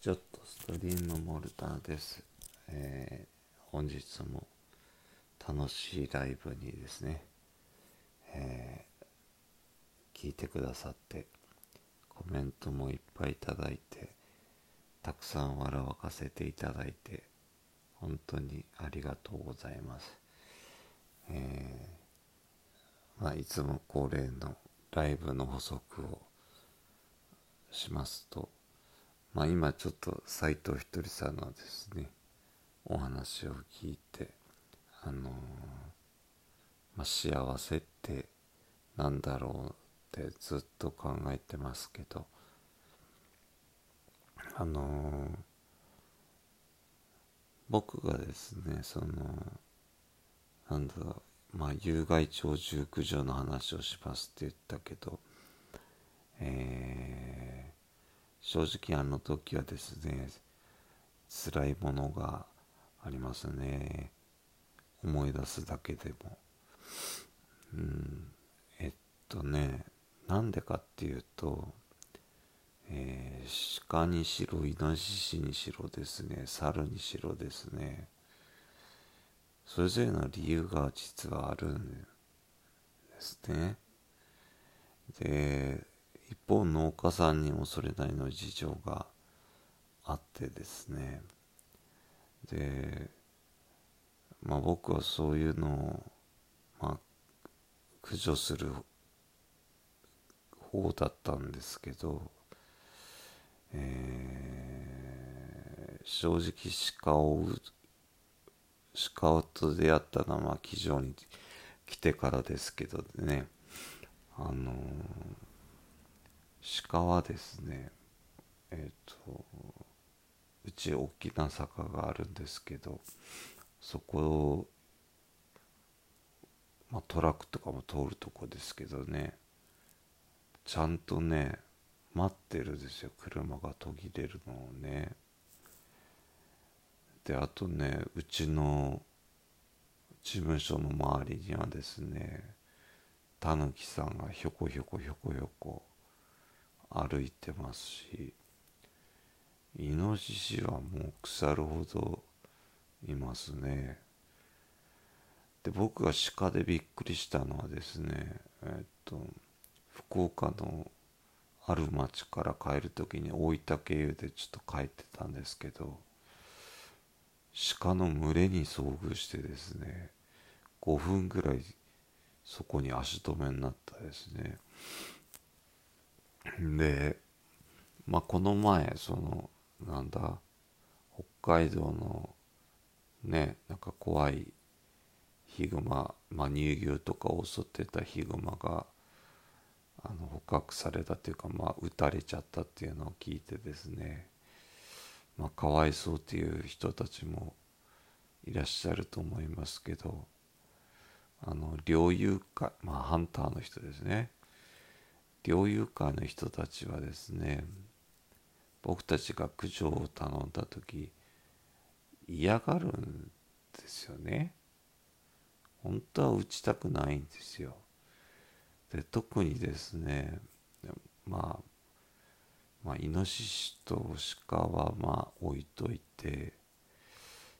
ちょっとストリームモルターです。えー本日も楽しいライブにですね、えー聞いてくださって、コメントもいっぱいいただいて、たくさん笑わかせていただいて、本当にありがとうございます。えーまあ、いつも恒例のライブの補足をしますと、まあ、今ちょっと斎藤ひとりさんのですねお話を聞いてあのーまあ、幸せってなんだろうってずっと考えてますけどあのー僕がですねそのなんだろうまあ有害鳥獣駆除の話をしますって言ったけどえー正直あの時はですね辛いものがありますね。思い出すだけでも。うん。えっとねなんでかっていうと、えー鹿にしろイノシシにしろですね猿にしろですね。それぞれの理由が実はあるんですね。で一方農家さんにもそれなりの事情があってですね。でまあ僕はそういうのをまあ駆除する方だったんですけど、えー正直鹿を鹿と出会ったのはまあ騎乗に来てからですけどね。あの鹿はですねえっ、とうち大きな坂があるんですけどそこを、まあ、トラックとかも通るとこですけどねちゃんとね待ってるんですよ。車が途切れるのをね。であとねうちの事務所の周りにはですねタヌキさんがひょこひょこひょこひょこ歩いてますしイノシシはもう腐るほどいますね。で僕が鹿でびっくりしたのはですねえっと福岡のある町から帰る時に大分経由でちょっと帰ってたんですけど鹿の群れに遭遇してですね5分ぐらいそこに足止めになったですね。でまあこの前そのなんだ北海道のねなんか怖いヒグマ、まあ、乳牛とかを襲ってたヒグマがあの捕獲されたというかまあ撃たれちゃったっていうのを聞いてですねまあかわいそうっていう人たちもいらっしゃると思いますけどあの猟友会まあハンターの人ですね。猟友会の人たちはですね僕たちが駆除を頼んだ時嫌がるんですよね。本当は打ちたくないんですよ。で特にですねまあまあイノシシと鹿はまあ置いといて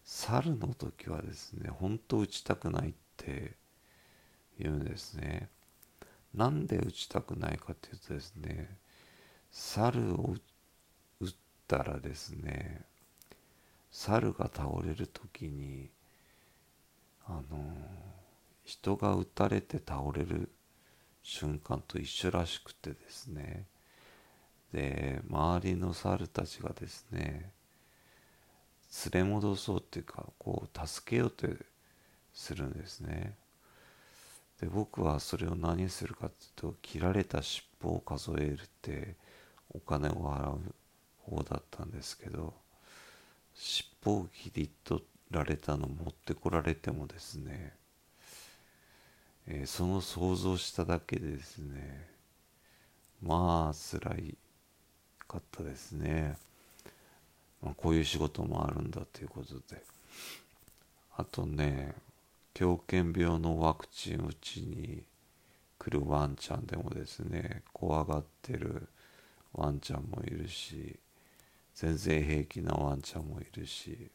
猿の時はですね本当打ちたくないって言うんですね。なんで打ちたくないかというとですね猿を撃ったらですね猿が倒れる時にあの人が撃たれて倒れる瞬間と一緒らしくてですねで周りの猿たちがですね連れ戻そうっていうかこう助けようとするんですね。で僕はそれを何するかっていうと切られた尻尾を数えるってお金を払う方だったんですけど尻尾を切り取られたの持ってこられてもですね、えーその想像しただけでですねまあ辛いかったですね、まあ、こういう仕事もあるんだということで。あとね狂犬病のワクチン打ちに来るワンちゃんでもですね怖がってるワンちゃんもいるし全然平気なワンちゃんもいるし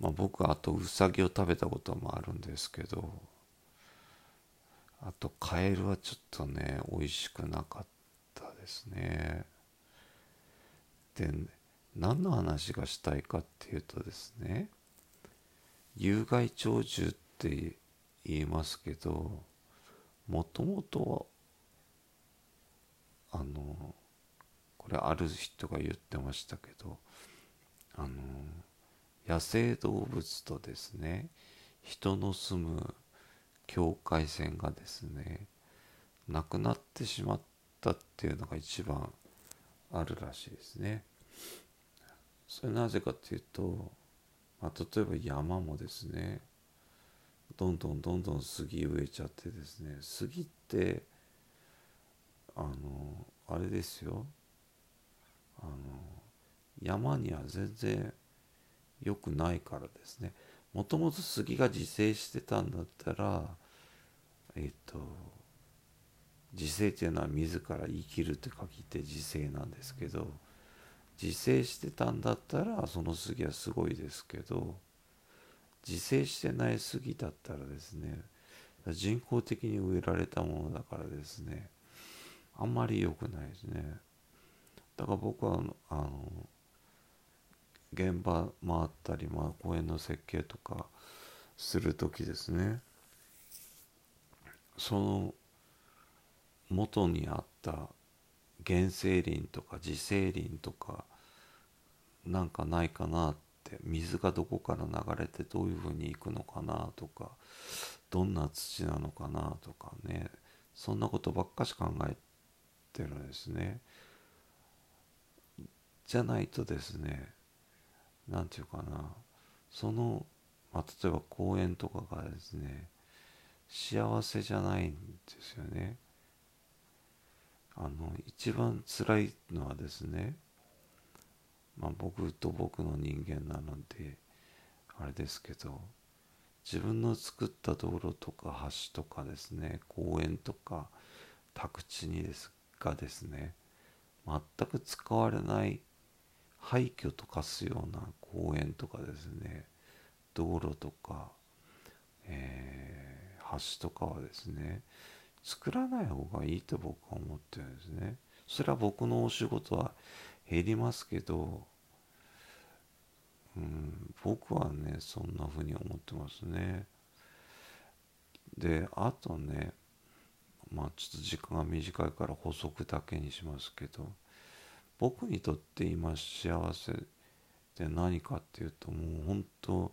まあ僕はあとウサギを食べたこともあるんですけどあとカエルはちょっとね美味しくなかったですね。で何の話がしたいかっていうとですね有害鳥獣って言いますけどもともとはあのこれある人が言ってましたけどあの野生動物とですね人の住む境界線がですねなくなってしまったっていうのが一番あるらしいですね。それなぜかっていうと、まあ、例えば山もですねどんどんどんどん杉植えちゃってですね杉ってあのあれですよ。あの山には全然良くないからですね。もともと杉が自生してたんだったらえっ、と自生っていうのは自ら生きるって書いて自生なんですけど自生してたんだったらその杉はすごいですけど自生してない杉だったらですね人工的に植えられたものだからですねあんまり良くないですね。だから僕はあの現場回ったり、まあ、公園の設計とかする時ですねその元にあった原生林とか自生林とかなんかないかなって水がどこから流れてどういうふうに行くのかなとかどんな土なのかなとかねそんなことばっかし考えてるんですね。じゃないとですね何て言うかなその、まあ、例えば公園とかがですね幸せじゃないんですよね。あの一番辛いのはですねまあ僕と僕の人間なのであれですけど自分の作った道路とか橋とかですね公園とか宅地にですがですね全く使われない廃墟と化すような公園とかですね道路とか、えー、橋とかはですね作らない方がいいと僕は思ってるんですね。それは僕のお仕事は減りますけどうん僕はねそんな風に思ってますね。であとねまあちょっと時間が短いから補足だけにしますけど僕にとって今幸せって何かっていうともう本当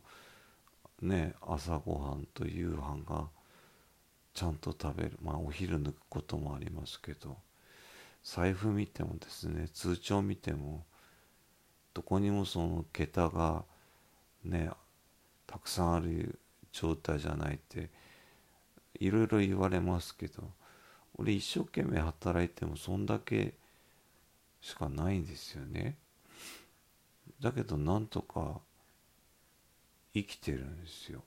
ね朝ごはんと夕飯がちゃんと食べるまあお昼抜くこともありますけど財布見てもですね通帳見てもどこにもその桁がねたくさんある状態じゃないっていろいろ言われますけど俺一生懸命働いてもそんだけしかないんですよね。だけどなんとか生きてるんですよ。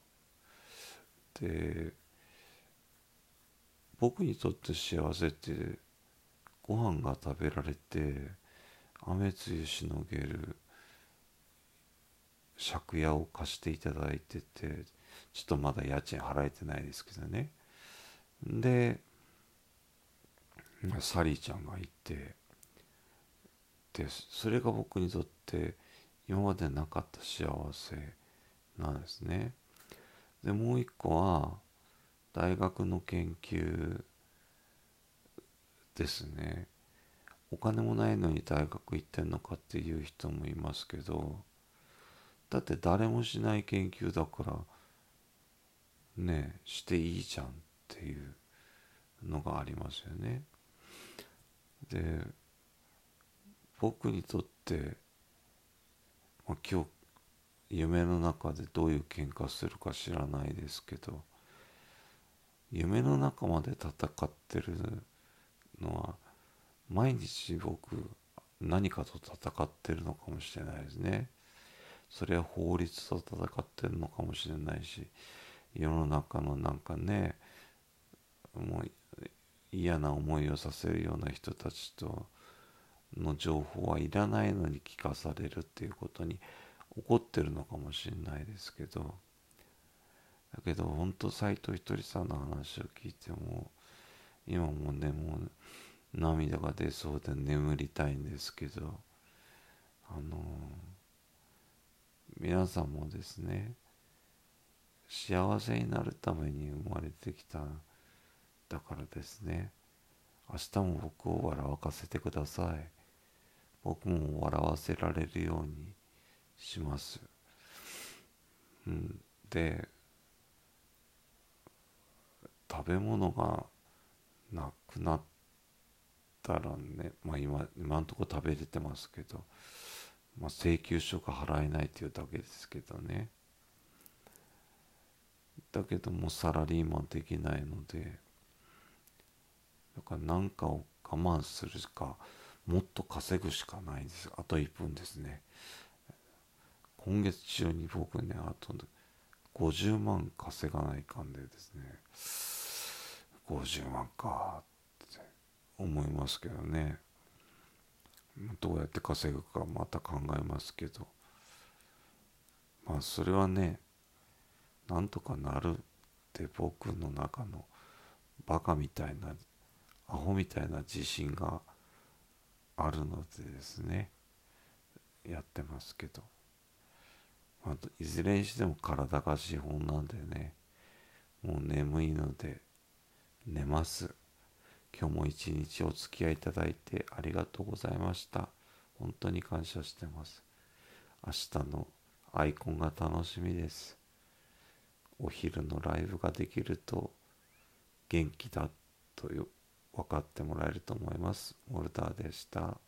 で僕にとって幸せってご飯が食べられて雨露しのげる借家を貸していただいててちょっとまだ家賃払えてないですけどねでサリーちゃんがいてでそれが僕にとって今までなかった幸せなんですね。でもう一個は大学の研究ですね。お金もないのに大学行ってんのかっていう人もいますけどだって誰もしない研究だからねしていいじゃんっていうのがありますよね。で僕にとって、まあ、今日夢の中でどういう喧嘩するか知らないですけど夢の中まで戦ってるのは毎日僕何かと戦ってるのかもしれないですね。それは法律と戦ってるのかもしれないし世の中のなんかねもう嫌な思いをさせるような人たちとの情報はいらないのに聞かされるっていうことに怒ってるのかもしれないですけどだけど本当斎藤ひとりさんの話を聞いても今もねもう涙が出そうで眠りたいんですけどあの皆さんもですね幸せになるために生まれてきただからですね。明日も僕を笑わせてください。僕も笑わせられるようにします、うん、で食べ物がなくなったらねまあ今今んとこ食べれてますけど、まあ、請求書が払えないっていうだけですけどね。だけどもサラリーマンできないのでだから何かを我慢するかもっと稼ぐしかないです。あと1分ですね。今月中に僕ねあと50万稼がないかんでですね。50万かって思いますけどね。どうやって稼ぐかまた考えますけど。まあそれはねなんとかなるって僕の中のバカみたいなアホみたいな自信があるのでですね。やってますけど、まあ、いずれにしても体が資本なんでね。もう眠いので寝ます今日も一日お付き合いいただいてありがとうございました本当に感謝してます明日のアイコンが楽しみですお昼のライブができると元気だと分かってもらえると思います。モルターでした。